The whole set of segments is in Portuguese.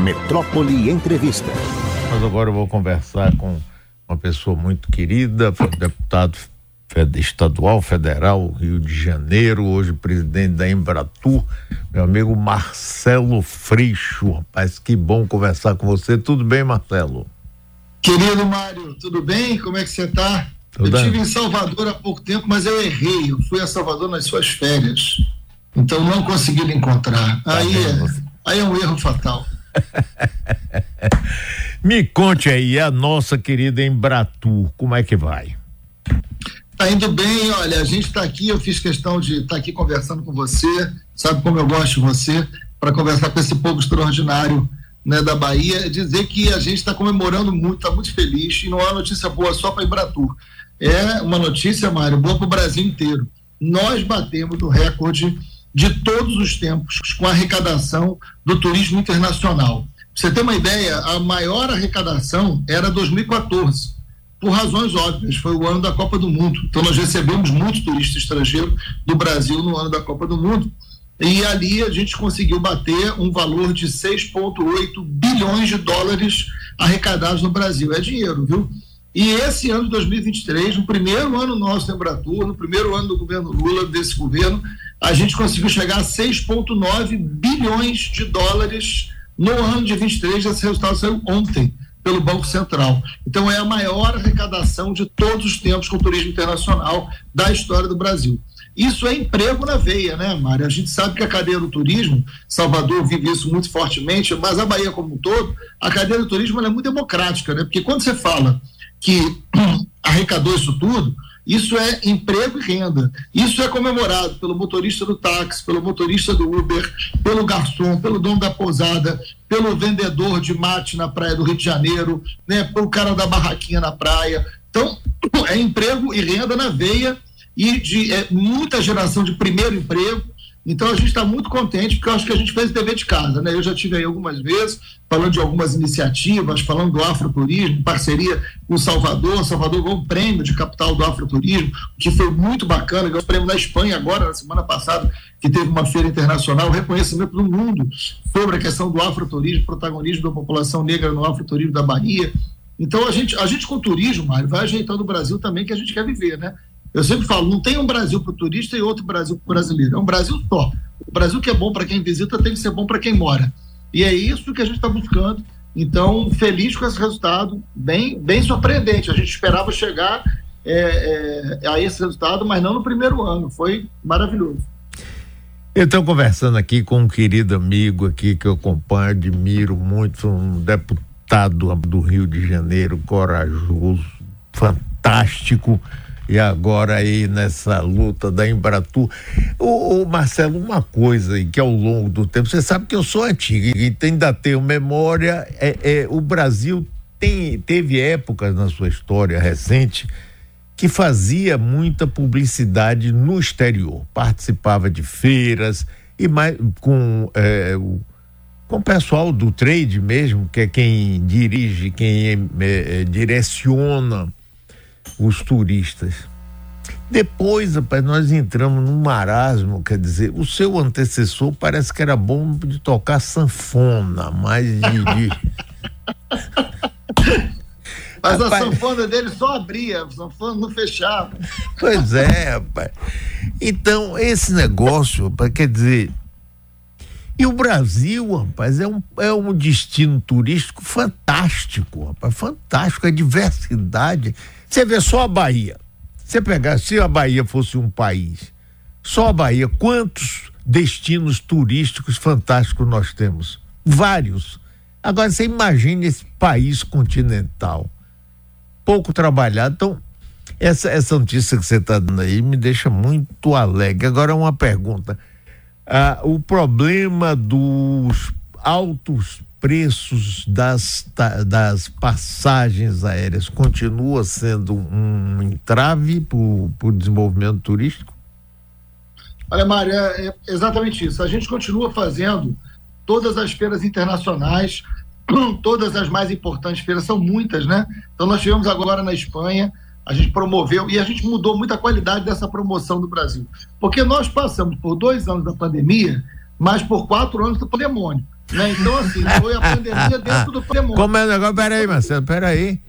Metrópole Entrevista. Mas agora eu vou conversar com uma pessoa muito querida, deputado estadual, federal, Rio de Janeiro, hoje presidente da Embratur, meu amigo Marcelo Freixo. Rapaz, que bom conversar com você. Tudo bem, Marcelo? Querido Mário, tudo bem? Como é que você está? Eu estive em Salvador há pouco tempo, mas eu errei. Eu fui a Salvador nas suas férias. Então não consegui lhe encontrar. Tá aí, é, aí é um erro fatal. Me conte aí, a nossa querida Embratur, como é que vai? Tá indo bem, olha, a gente está aqui, eu fiz questão de estar tá aqui conversando com você, sabe como eu gosto de você, para conversar com esse povo extraordinário né, da Bahia, dizer que a gente está comemorando muito, está muito feliz, e não é uma notícia boa só para Embratur. É uma notícia, Mário, boa para o Brasil inteiro. Nós batemos o recorde de todos os tempos com a arrecadação do turismo internacional. Pra você ter uma ideia, a maior arrecadação era 2014, por razões óbvias, foi o ano da Copa do Mundo. Então nós recebemos muito turista estrangeiro do Brasil no ano da Copa do Mundo. E ali a gente conseguiu bater um valor de 6,8 bilhões de dólares arrecadados no Brasil. É dinheiro, viu? E esse ano de 2023, no primeiro ano nosso da Embratur, no primeiro ano do governo Lula, desse governo, a gente conseguiu chegar a 6,9 bilhões de dólares no ano de 23. Esse resultado saiu ontem pelo Banco Central. Então, é a maior arrecadação de todos os tempos com o turismo internacional da história do Brasil. Isso é emprego na veia, né, Mário? A gente sabe que a cadeia do turismo, Salvador vive isso muito fortemente, mas a Bahia como um todo, a cadeia do turismo é muito democrática, né? Porque quando você fala que arrecadou isso tudo, isso é emprego e renda. Isso é comemorado pelo motorista do táxi, pelo motorista do Uber, pelo garçom, pelo dono da pousada, pelo vendedor de mate na praia do Rio de Janeiro, né, pelo cara da barraquinha na praia. Então, é emprego e renda na veia e de é, muita geração de primeiro emprego então a gente está muito contente porque eu acho que a gente fez o dever de casa, né? Eu já tive aí algumas vezes falando de algumas iniciativas, falando do afroturismo, parceria com o Salvador, Salvador ganhou um prêmio de capital do afroturismo, que foi muito bacana, ganhou um prêmio na Espanha agora, na semana passada, que teve uma feira internacional, reconhecimento do mundo sobre a questão do afroturismo, protagonismo da população negra no afroturismo da Bahia. Então a gente, a gente com o turismo, Mário, vai ajeitando o Brasil também que a gente quer viver, né? Eu sempre falo, não tem um Brasil para o turista e outro Brasil para o brasileiro. É um Brasil só. O Brasil que é bom para quem visita tem que ser bom para quem mora. E é isso que a gente está buscando. Então, feliz com esse resultado, bem, bem surpreendente. A gente esperava chegar é, é, a esse resultado, mas não no primeiro ano. Foi maravilhoso. Então, conversando aqui com um querido amigo aqui que eu acompanho, admiro muito, um deputado do Rio de Janeiro, corajoso, fantástico e agora aí nessa luta da Embratur. Ô, ô, Marcelo, uma coisa aí que ao longo do tempo, você sabe que eu sou antigo e ainda tenho memória, é, é, o Brasil tem, teve épocas na sua história recente que fazia muita publicidade no exterior, participava de feiras e mais com é, o com o pessoal do trade mesmo, que é quem dirige, quem é, é, direciona os turistas. Depois, rapaz, nós entramos num marasmo, quer dizer, o seu antecessor parece que era bom de tocar sanfona, mas de. Mas rapaz, a sanfona dele só abria, a sanfona não fechava. Pois é, rapaz. Então, esse negócio, rapaz, quer dizer. E o Brasil, rapaz, é um, é um destino turístico fantástico, rapaz, fantástico, a diversidade. Você vê só a Bahia. Você pegar, se a Bahia fosse um país, só a Bahia, quantos destinos turísticos fantásticos nós temos? Vários. Agora você imagine esse país continental, pouco trabalhado. Então, essa, essa notícia que você está dando aí me deixa muito alegre. Agora, uma pergunta. Ah, o problema dos altos preços das, das passagens aéreas continua sendo um entrave para o desenvolvimento turístico? Olha, Mário, é, é exatamente isso. A gente continua fazendo todas as feiras internacionais, todas as mais importantes feiras, são muitas, né? Então, nós tivemos agora na Espanha, a gente promoveu e a gente mudou muito a qualidade dessa promoção do Brasil. Porque nós passamos por dois anos da pandemia, mas por quatro anos do pandemônio. Né? Então, assim, foi a pandemia dentro do pandemônio. Como é o negócio? Peraí, Marcelo, peraí.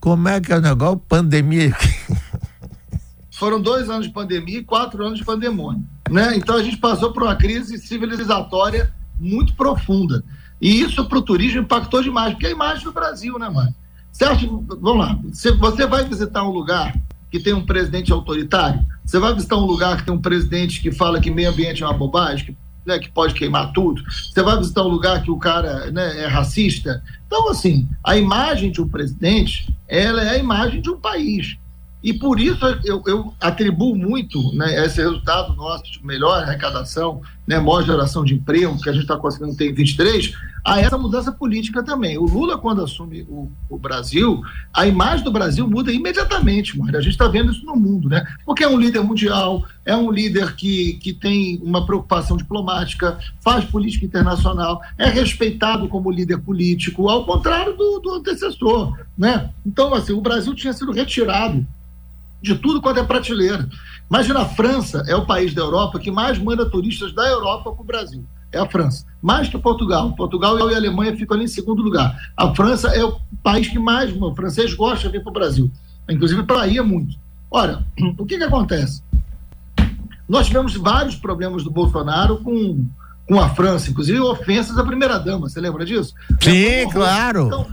Como é que é o negócio? Pandemia. Foram dois anos de pandemia e quatro anos de pandemônio. Né? Então a gente passou por uma crise civilizatória muito profunda. E isso para o turismo impactou demais, porque é a imagem do Brasil, né, mano? Você acha, vamos lá, você vai visitar um lugar que tem um presidente autoritário, você vai visitar um lugar que tem um presidente que fala que meio ambiente é uma bobagem, que, né, que pode queimar tudo, você vai visitar um lugar que o cara né, é racista. Então, assim, a imagem de um presidente, ela é a imagem de um país. E por isso eu, eu atribuo muito né, esse resultado nosso de melhor arrecadação, né, maior geração de emprego que a gente está conseguindo ter em 23, a essa mudança política também. O Lula, quando assume o, o Brasil, a imagem do Brasil muda imediatamente, Mário. A gente está vendo isso no mundo, né? Porque é um líder mundial, é um líder que, que tem uma preocupação diplomática, faz política internacional, é respeitado como líder político, ao contrário do, do antecessor, né? Então, assim, o Brasil tinha sido retirado de tudo quanto é prateleira. Imagina a França é o país da Europa que mais manda turistas da Europa para o Brasil. É a França. Mais que Portugal. Portugal e a Alemanha ficam ali em segundo lugar. A França é o país que mais o francês gosta de vir para o Brasil. Inclusive para ir muito. Ora, o que, que acontece? Nós tivemos vários problemas do Bolsonaro com, com a França, inclusive ofensas à primeira-dama. Você lembra disso? Sim, é claro. Então,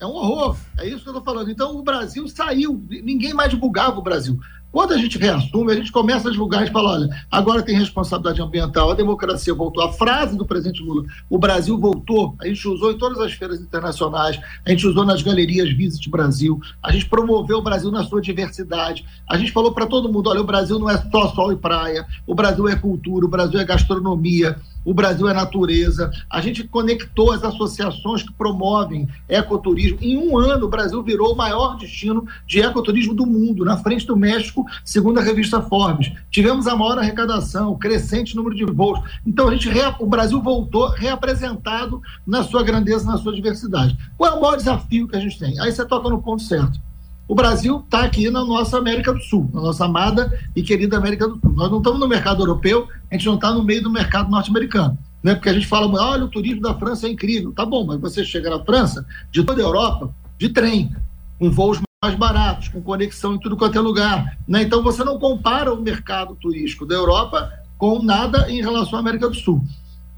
é um horror. É isso que eu estou falando. Então o Brasil saiu, ninguém mais divulgava o Brasil. Quando a gente reassume, a gente começa a divulgar, gente fala, olha, agora tem responsabilidade ambiental, a democracia voltou. A frase do presidente Lula, o Brasil voltou, a gente usou em todas as feiras internacionais, a gente usou nas galerias Visit Brasil, a gente promoveu o Brasil na sua diversidade, a gente falou para todo mundo, olha, o Brasil não é só sol e praia, o Brasil é cultura, o Brasil é gastronomia, o Brasil é natureza. A gente conectou as associações que promovem ecoturismo. Em um ano, o Brasil virou o maior destino de ecoturismo do mundo, na frente do México, segundo a revista Forbes. Tivemos a maior arrecadação, crescente número de voos. Então, a gente, o Brasil voltou reapresentado na sua grandeza, na sua diversidade. Qual é o maior desafio que a gente tem? Aí você toca no ponto certo o Brasil está aqui na nossa América do Sul, na nossa amada e querida América do Sul. Nós não estamos no mercado europeu, a gente não está no meio do mercado norte-americano. Né? Porque a gente fala, olha, o turismo da França é incrível. Tá bom, mas você chega na França, de toda a Europa, de trem, com voos mais baratos, com conexão em tudo quanto é lugar. Né? Então você não compara o mercado turístico da Europa com nada em relação à América do Sul.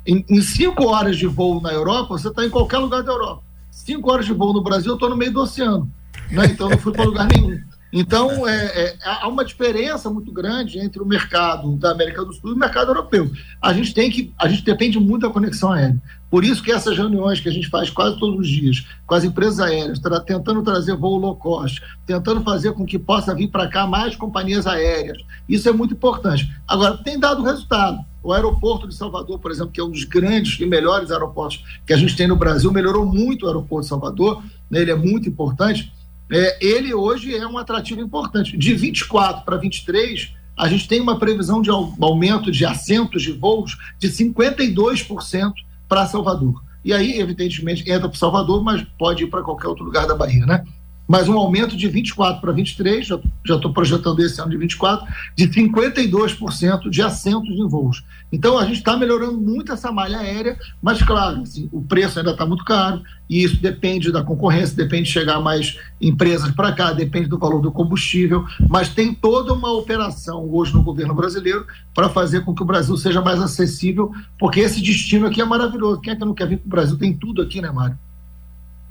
Em, em cinco horas de voo na Europa, você está em qualquer lugar da Europa. Cinco horas de voo no Brasil, eu estou no meio do oceano né? então não fui para lugar nenhum. Então, é, é, há uma diferença muito grande entre o mercado da América do Sul e o mercado europeu. A gente tem que, a gente depende muito da conexão aérea. Por isso que essas reuniões que a gente faz quase todos os dias com as empresas aéreas, tra tentando trazer voo low cost, tentando fazer com que possa vir para cá mais companhias aéreas, isso é muito importante. Agora, tem dado resultado. O aeroporto de Salvador, por exemplo, que é um dos grandes e melhores aeroportos que a gente tem no Brasil, melhorou muito o aeroporto de Salvador, né? ele é muito importante é, ele hoje é um atrativo importante. De 24 para 23, a gente tem uma previsão de aumento de assentos de voos de 52% para Salvador. E aí, evidentemente, entra para Salvador, mas pode ir para qualquer outro lugar da Bahia, né? Mas um aumento de 24 para 23, já estou projetando esse ano de 24, de 52% de assentos em voos. Então a gente está melhorando muito essa malha aérea, mas claro, assim, o preço ainda está muito caro, e isso depende da concorrência, depende de chegar mais empresas para cá, depende do valor do combustível, mas tem toda uma operação hoje no governo brasileiro para fazer com que o Brasil seja mais acessível, porque esse destino aqui é maravilhoso. Quem é que não quer vir para o Brasil? Tem tudo aqui, né, Mário?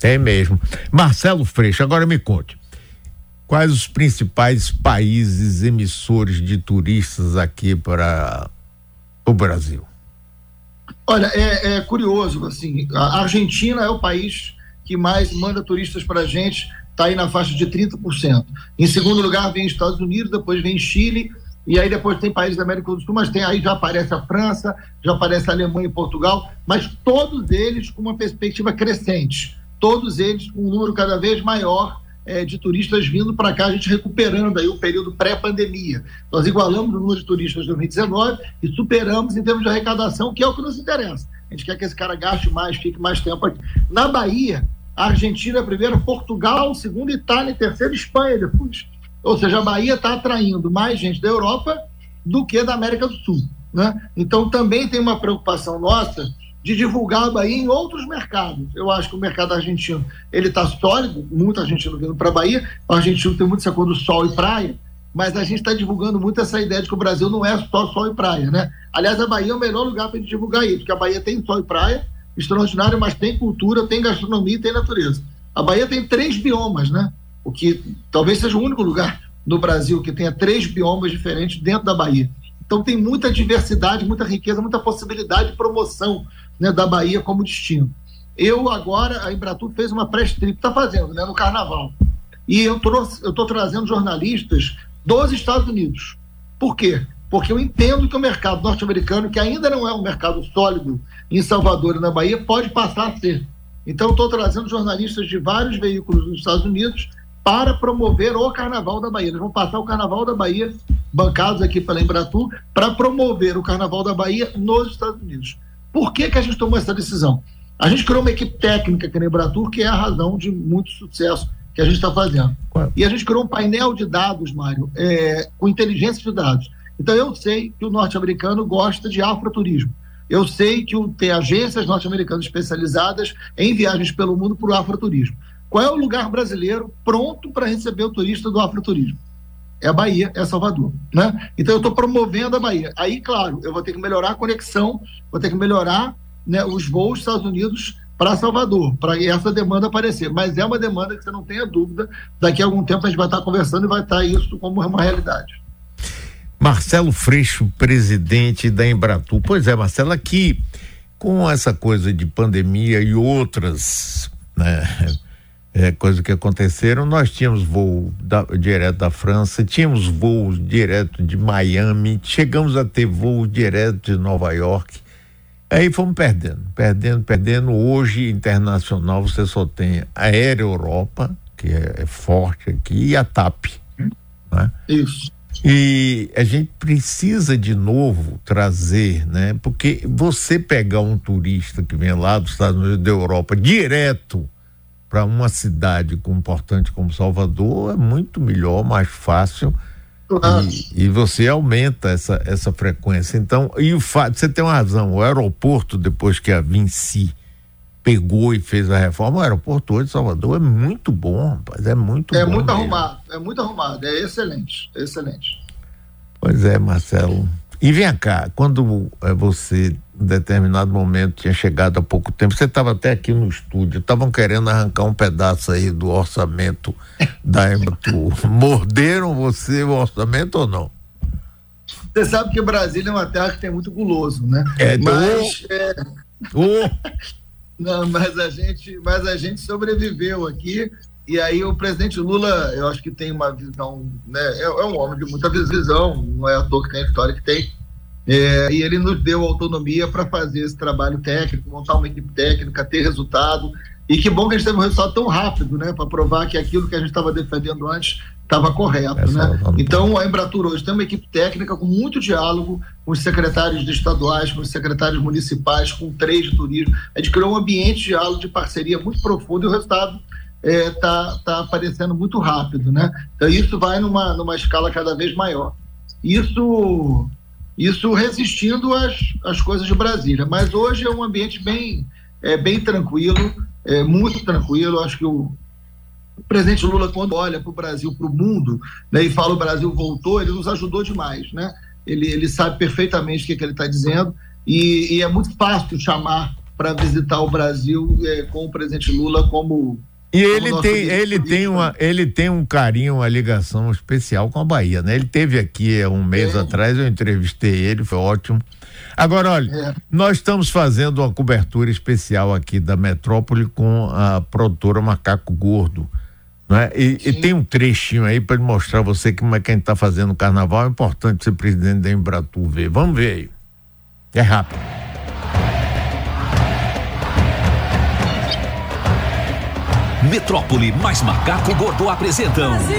É mesmo. Marcelo Freixo, agora me conte. Quais os principais países emissores de turistas aqui para o Brasil? Olha, é, é, curioso, assim, a Argentina é o país que mais manda turistas para a gente, está aí na faixa de 30%. Em segundo lugar vem Estados Unidos, depois vem Chile, e aí depois tem países da América do Sul, mas tem aí já aparece a França, já aparece a Alemanha e Portugal, mas todos eles com uma perspectiva crescente todos eles com um número cada vez maior é, de turistas vindo para cá, a gente recuperando aí o período pré-pandemia. Nós igualamos o número de turistas de 2019 e superamos em termos de arrecadação, que é o que nos interessa. A gente quer que esse cara gaste mais, fique mais tempo aqui. Na Bahia, a Argentina é primeiro, Portugal segundo, Itália terceiro, Espanha depois. Ou seja, a Bahia está atraindo mais gente da Europa do que da América do Sul. Né? Então também tem uma preocupação nossa de divulgar a Bahia em outros mercados. Eu acho que o mercado argentino ele está sólido, muito argentino vindo para a Bahia. O argentino tem muito essa coisa do sol e praia, mas a gente está divulgando muito essa ideia de que o Brasil não é só sol e praia, né? Aliás, a Bahia é o melhor lugar para divulgar isso, porque a Bahia tem sol e praia, extraordinário, mas tem cultura, tem gastronomia e tem natureza. A Bahia tem três biomas, né? O que talvez seja o único lugar no Brasil que tenha três biomas diferentes dentro da Bahia. Então tem muita diversidade, muita riqueza, muita possibilidade de promoção né, da Bahia como destino. Eu agora, a Embratur fez uma press trip, está fazendo, né, no Carnaval. E eu estou trazendo jornalistas dos Estados Unidos. Por quê? Porque eu entendo que o mercado norte-americano, que ainda não é um mercado sólido em Salvador e na Bahia, pode passar a ser. Então, estou trazendo jornalistas de vários veículos dos Estados Unidos para promover o Carnaval da Bahia. Eles vão passar o Carnaval da Bahia, bancados aqui pela Embratur, para promover o Carnaval da Bahia nos Estados Unidos. Por que, que a gente tomou essa decisão? A gente criou uma equipe técnica aqui na Embratur, que é a razão de muito sucesso que a gente está fazendo. E a gente criou um painel de dados, Mário, é, com inteligência de dados. Então eu sei que o norte-americano gosta de afroturismo. Eu sei que tem agências norte-americanas especializadas em viagens pelo mundo para o afroturismo. Qual é o lugar brasileiro pronto para receber o turista do afroturismo? É a Bahia, é Salvador, né? Então eu estou promovendo a Bahia. Aí, claro, eu vou ter que melhorar a conexão, vou ter que melhorar né, os voos dos Estados Unidos para Salvador, para essa demanda aparecer. Mas é uma demanda que você não tenha dúvida, daqui a algum tempo a gente vai estar conversando e vai estar isso como uma realidade. Marcelo Freixo, presidente da Embratur. Pois é, Marcelo, aqui com essa coisa de pandemia e outras né, é, coisas que aconteceram, nós tínhamos voo da, direto da França, tínhamos voos direto de Miami, chegamos a ter voo direto de Nova York. Aí fomos perdendo, perdendo, perdendo. Hoje, internacional, você só tem a Aérea Europa, que é, é forte aqui, e a TAP. Né? Isso. E a gente precisa de novo trazer, né? Porque você pegar um turista que vem lá dos Estados Unidos da Europa direto para uma cidade importante como Salvador é muito melhor, mais fácil. E, e, você aumenta essa, essa frequência. Então, e o fato, você tem uma razão, o aeroporto, depois que a Vinci pegou e fez a reforma, o aeroporto hoje de Salvador é muito bom, rapaz, é muito é bom. É muito mesmo. arrumado, é muito arrumado, é excelente, é excelente. Pois é, Marcelo. E vem cá, quando é, você, em determinado momento, tinha chegado há pouco tempo, você estava até aqui no estúdio, estavam querendo arrancar um pedaço aí do orçamento da Embratur. Morderam você o orçamento ou não? Você sabe que Brasília é uma terra que tem muito guloso, né? É, mas. Do... É... Oh. Não, mas a gente, mas a gente sobreviveu aqui. E aí o presidente Lula, eu acho que tem uma visão, né? É, é um homem de muita visão, não é à toa que tem a história que tem. É, e ele nos deu autonomia para fazer esse trabalho técnico, montar uma equipe técnica, ter resultado. E que bom que a gente teve um resultado tão rápido, né? Para provar que aquilo que a gente estava defendendo antes estava correto, é né? Então a Embratur hoje tem uma equipe técnica com muito diálogo com os secretários estaduais, com os secretários municipais, com três de turismo. A gente criou um ambiente de diálogo, de parceria muito profundo e o resultado está é, tá, tá aparecendo muito rápido, né? Então isso vai numa, numa escala cada vez maior. Isso isso resistindo às, às coisas de Brasília. Mas hoje é um ambiente bem, é, bem tranquilo, é, muito tranquilo. Acho que o, o presidente Lula, quando olha para o Brasil, para o mundo, né, e fala o Brasil voltou, ele nos ajudou demais. Né? Ele, ele sabe perfeitamente o que, que ele está dizendo e, e, é muito fácil chamar para visitar o Brasil é, com o presidente Lula como e ele tem, ele tem uma, ele tem um carinho, uma ligação especial com a Bahia, né? Ele teve aqui um mês é. atrás, eu entrevistei ele, foi ótimo. Agora, olha, é. nós estamos fazendo uma cobertura especial aqui da metrópole com a produtora Macaco Gordo. Né? E, e, tem um trechinho aí para mostrar a você como é que a gente está fazendo o carnaval. É importante ser presidente da Embratur ver. Vamos ver aí. É rápido. Metrópole mais Macaco Gordo apresentam. Brasil,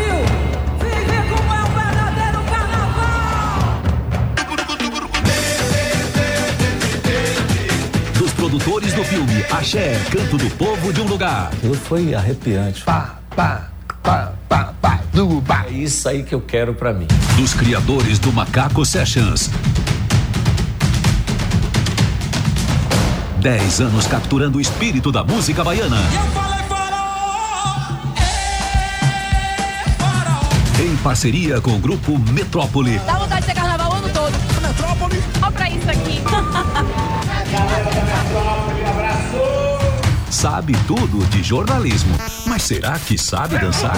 vive como é o verdadeiro carnaval! Dos produtores do filme Axé, Canto do Povo de um Lugar. Aquilo foi arrepiante. Pá, pá, pá, pá, pá, pá. É isso aí que eu quero para mim. Dos criadores do Macaco Sessions. Dez anos capturando o espírito da música baiana. Em parceria com o grupo Metrópole. Dá vontade de ter carnaval o ano todo. Metrópole. Olha pra isso aqui. Sabe tudo de jornalismo, mas será que sabe dançar?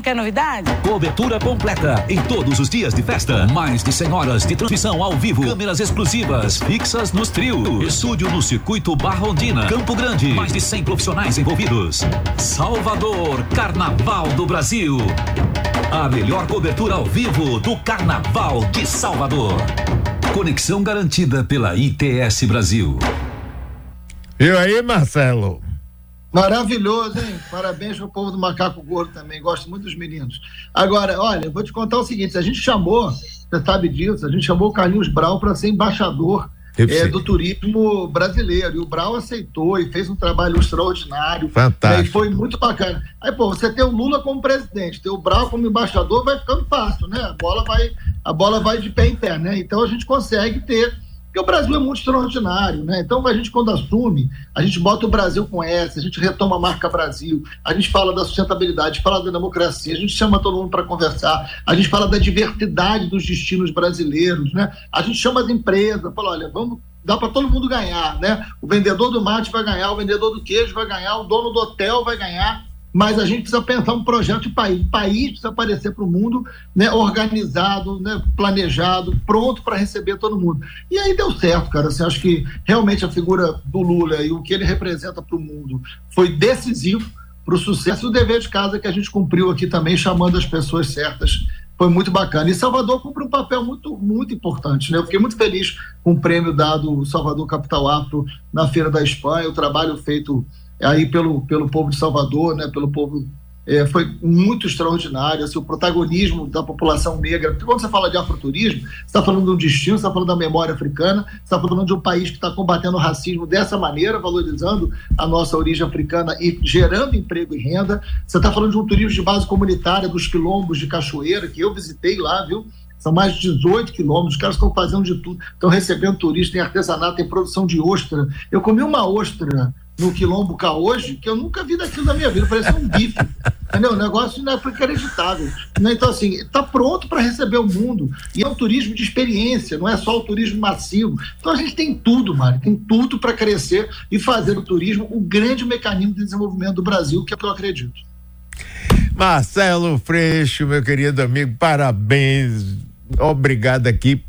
Povo não quer novidade? Cobertura completa em todos os dias de festa. Mais de 100 horas de transmissão ao vivo. Câmeras exclusivas fixas nos trios. Estúdio no Circuito Barrondina. Campo Grande. Mais de 100 profissionais envolvidos. Salvador, Carnaval do Brasil. A melhor cobertura ao vivo do Carnaval de Salvador. Conexão garantida pela ITS Brasil. E aí, Marcelo? Maravilhoso, hein? Parabéns pro povo do Macaco Gordo também. Gosto muito dos meninos. Agora, olha, eu vou te contar o seguinte: a gente chamou, você sabe disso, a gente chamou o Carlinhos Brau para ser embaixador é, do turismo brasileiro. E o Brau aceitou e fez um trabalho extraordinário. Fantástico. Né, e foi muito bacana. Aí, pô, você tem o Lula como presidente, ter o Brau como embaixador, vai ficando fácil, né? A bola vai, a bola vai de pé em pé, né? Então a gente consegue ter porque o Brasil é muito extraordinário, né? Então a gente, quando assume, a gente bota o Brasil com S, a gente retoma a marca Brasil, a gente fala da sustentabilidade, fala da democracia, a gente chama todo mundo para conversar, a gente fala da diversidade dos destinos brasileiros, né? A gente chama as empresas, fala, olha, vamos dá para todo mundo ganhar, né? O vendedor do mate vai ganhar, o vendedor do queijo vai ganhar, o dono do hotel vai ganhar, mas a gente precisa pensar um projeto de país. O país precisa aparecer para o mundo né, organizado, né, planejado, pronto para receber todo mundo. E aí deu certo, cara. Assim, acho que realmente a figura do Lula e o que ele representa para o mundo foi decisivo para o sucesso. O dever de casa que a gente cumpriu aqui também, chamando as pessoas certas, foi muito bacana. E Salvador cumpre um papel muito, muito importante. Né? Eu fiquei muito feliz com o prêmio dado Salvador Capital Afro na Feira da Espanha, o trabalho feito aí pelo, pelo povo de Salvador, né, pelo povo é, foi muito extraordinário, assim, o protagonismo da população negra. Quando você fala de afroturismo, você está falando de um destino, você está falando da memória africana, você está falando de um país que está combatendo o racismo dessa maneira, valorizando a nossa origem africana e gerando emprego e renda. Você está falando de um turismo de base comunitária, dos quilombos de Cachoeira, que eu visitei lá, viu? São mais de 18 quilômetros, os caras estão fazendo de tudo, estão recebendo turistas, tem artesanato, tem produção de ostra. Eu comi uma ostra no Quilombo cá hoje, que eu nunca vi daquilo na minha vida, parecia um bife. entendeu? O negócio não é inacreditável. Né? Então, assim, está pronto para receber o mundo. E é um turismo de experiência, não é só o turismo massivo. Então a gente tem tudo, Mário, tem tudo para crescer e fazer do turismo o grande mecanismo de desenvolvimento do Brasil, que é o que eu acredito. Marcelo Freixo, meu querido amigo, parabéns. Obrigado aqui.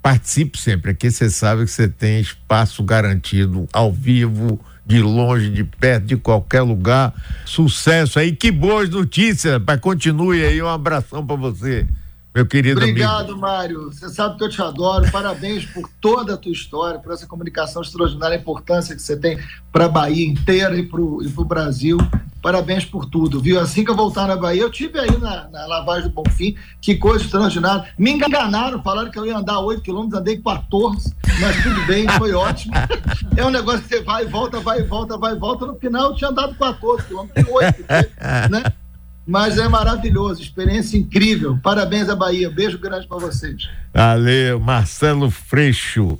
Participe sempre. Aqui você sabe que você tem espaço garantido ao vivo de longe, de perto, de qualquer lugar. Sucesso aí, que boas notícias. Pai, continue aí, um abração para você, meu querido Obrigado, amigo. Mário. Você sabe que eu te adoro. Parabéns por toda a tua história, por essa comunicação extraordinária, a importância que você tem para a Bahia inteira e para o Brasil. Parabéns por tudo, viu? Assim que eu voltar na Bahia, eu tive aí na, na lavagem do Bonfim, que coisa extraordinária. Me enganaram, falaram que eu ia andar 8 quilômetros, andei 14, mas tudo bem, foi ótimo. É um negócio que você vai e volta, vai e volta, vai e volta. No final eu tinha andado 14 quilômetros, 8, né? Mas é maravilhoso, experiência incrível. Parabéns à Bahia. Beijo grande para vocês. Valeu, Marcelo Freixo.